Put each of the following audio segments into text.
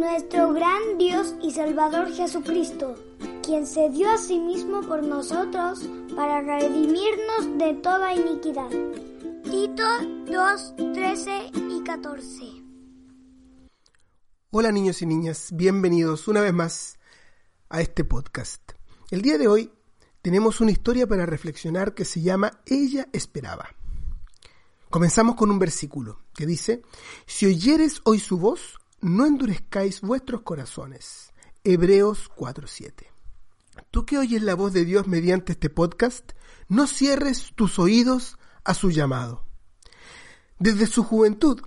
nuestro gran Dios y Salvador Jesucristo, quien se dio a sí mismo por nosotros para redimirnos de toda iniquidad. Tito 2, 13 y 14. Hola niños y niñas, bienvenidos una vez más a este podcast. El día de hoy tenemos una historia para reflexionar que se llama Ella esperaba. Comenzamos con un versículo que dice, Si oyeres hoy su voz, no endurezcáis vuestros corazones. Hebreos 4:7. Tú que oyes la voz de Dios mediante este podcast, no cierres tus oídos a su llamado. Desde su juventud,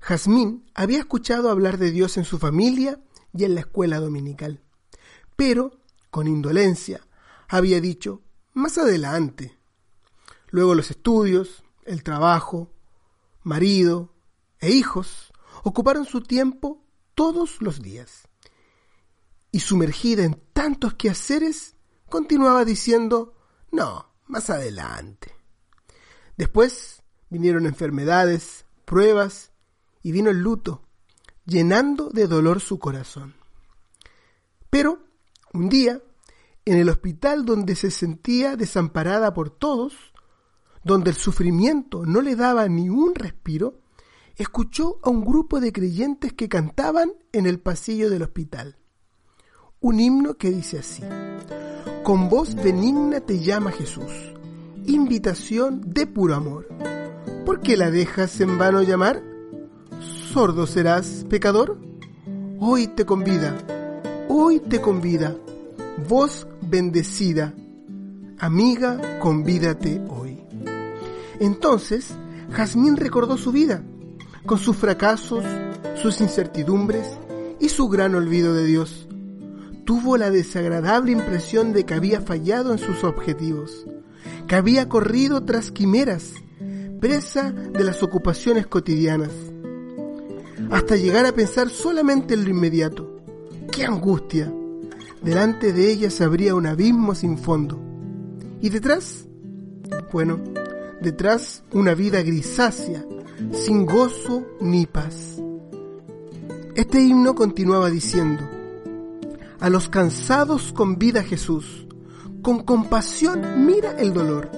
Jazmín había escuchado hablar de Dios en su familia y en la escuela dominical, pero, con indolencia, había dicho, más adelante. Luego los estudios, el trabajo, marido e hijos ocuparon su tiempo todos los días. Y sumergida en tantos quehaceres, continuaba diciendo, no, más adelante. Después vinieron enfermedades, pruebas, y vino el luto, llenando de dolor su corazón. Pero, un día, en el hospital donde se sentía desamparada por todos, donde el sufrimiento no le daba ni un respiro, escuchó a un grupo de creyentes que cantaban en el pasillo del hospital. Un himno que dice así, Con voz benigna te llama Jesús, invitación de puro amor. ¿Por qué la dejas en vano llamar? ¿Sordo serás, pecador? Hoy te convida, hoy te convida, voz bendecida, amiga, convídate hoy. Entonces, Jazmín recordó su vida, con sus fracasos, sus incertidumbres y su gran olvido de Dios. Tuvo la desagradable impresión de que había fallado en sus objetivos, que había corrido tras quimeras, presa de las ocupaciones cotidianas, hasta llegar a pensar solamente en lo inmediato. ¡Qué angustia! Delante de ella se abría un abismo sin fondo. ¿Y detrás? Bueno, detrás una vida grisácea, sin gozo ni paz. Este himno continuaba diciendo, a los cansados convida Jesús, con compasión mira el dolor,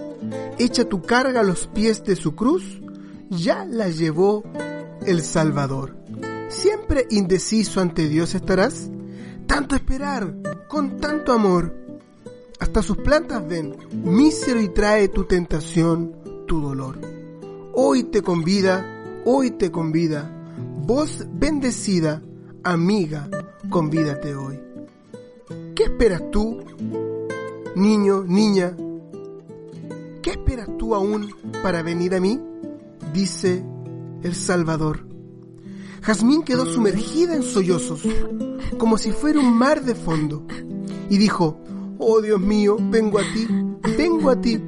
echa tu carga a los pies de su cruz, ya la llevó el Salvador. Siempre indeciso ante Dios estarás, tanto esperar, con tanto amor. Hasta sus plantas ven, mísero y trae tu tentación, tu dolor. Hoy te convida, hoy te convida, voz bendecida, amiga, convídate hoy. ¿Qué esperas tú, niño, niña? ¿Qué esperas tú aún para venir a mí? Dice el Salvador. Jazmín quedó sumergida en sollozos, como si fuera un mar de fondo, y dijo, Oh Dios mío, vengo a ti, vengo a ti,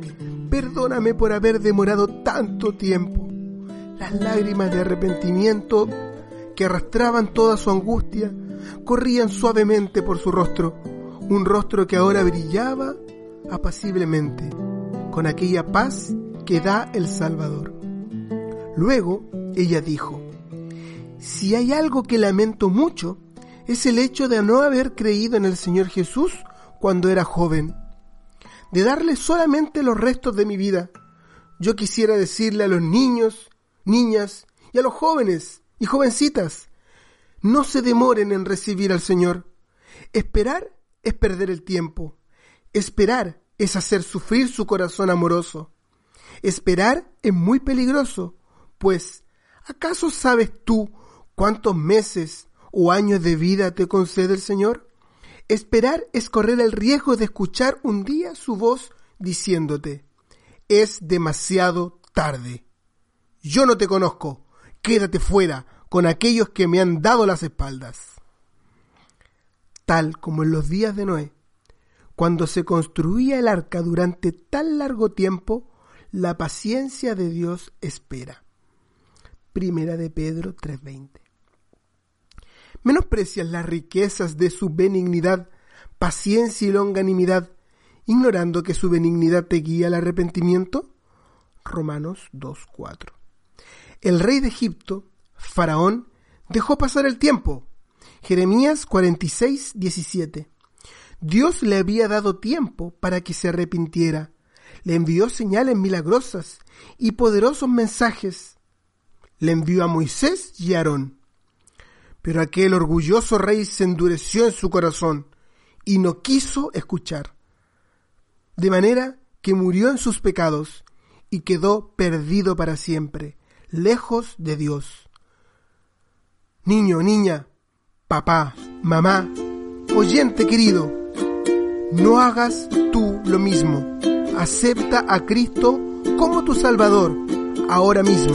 perdóname por haber demorado tanto tiempo. Las lágrimas de arrepentimiento que arrastraban toda su angustia corrían suavemente por su rostro, un rostro que ahora brillaba apaciblemente, con aquella paz que da el Salvador. Luego ella dijo, si hay algo que lamento mucho, es el hecho de no haber creído en el Señor Jesús cuando era joven, de darle solamente los restos de mi vida. Yo quisiera decirle a los niños, niñas y a los jóvenes y jovencitas, no se demoren en recibir al Señor. Esperar es perder el tiempo. Esperar es hacer sufrir su corazón amoroso. Esperar es muy peligroso, pues ¿acaso sabes tú cuántos meses o años de vida te concede el Señor? Esperar es correr el riesgo de escuchar un día su voz diciéndote, es demasiado tarde. Yo no te conozco, quédate fuera con aquellos que me han dado las espaldas. Tal como en los días de Noé, cuando se construía el arca durante tan largo tiempo, la paciencia de Dios espera. Primera de Pedro 3:20. ¿Menosprecias las riquezas de su benignidad, paciencia y longanimidad, ignorando que su benignidad te guía al arrepentimiento? Romanos 2:4. El rey de Egipto, Faraón, dejó pasar el tiempo. Jeremías 46, 17. Dios le había dado tiempo para que se arrepintiera. Le envió señales milagrosas y poderosos mensajes. Le envió a Moisés y a Aarón. Pero aquel orgulloso rey se endureció en su corazón y no quiso escuchar. De manera que murió en sus pecados y quedó perdido para siempre, lejos de Dios. Niño, niña, papá, mamá, oyente querido, no hagas tú lo mismo. Acepta a Cristo como tu Salvador ahora mismo,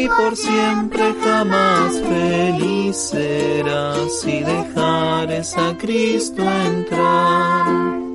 y por siempre jamás feliz serás si dejares a Cristo entrar.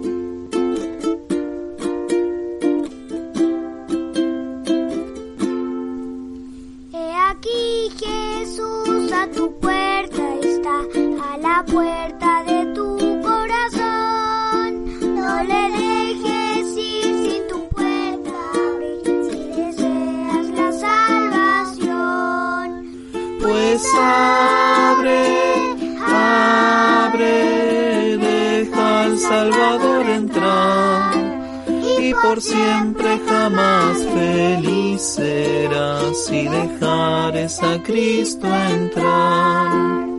Y por siempre jamás feliz serás si dejares a Cristo entrar.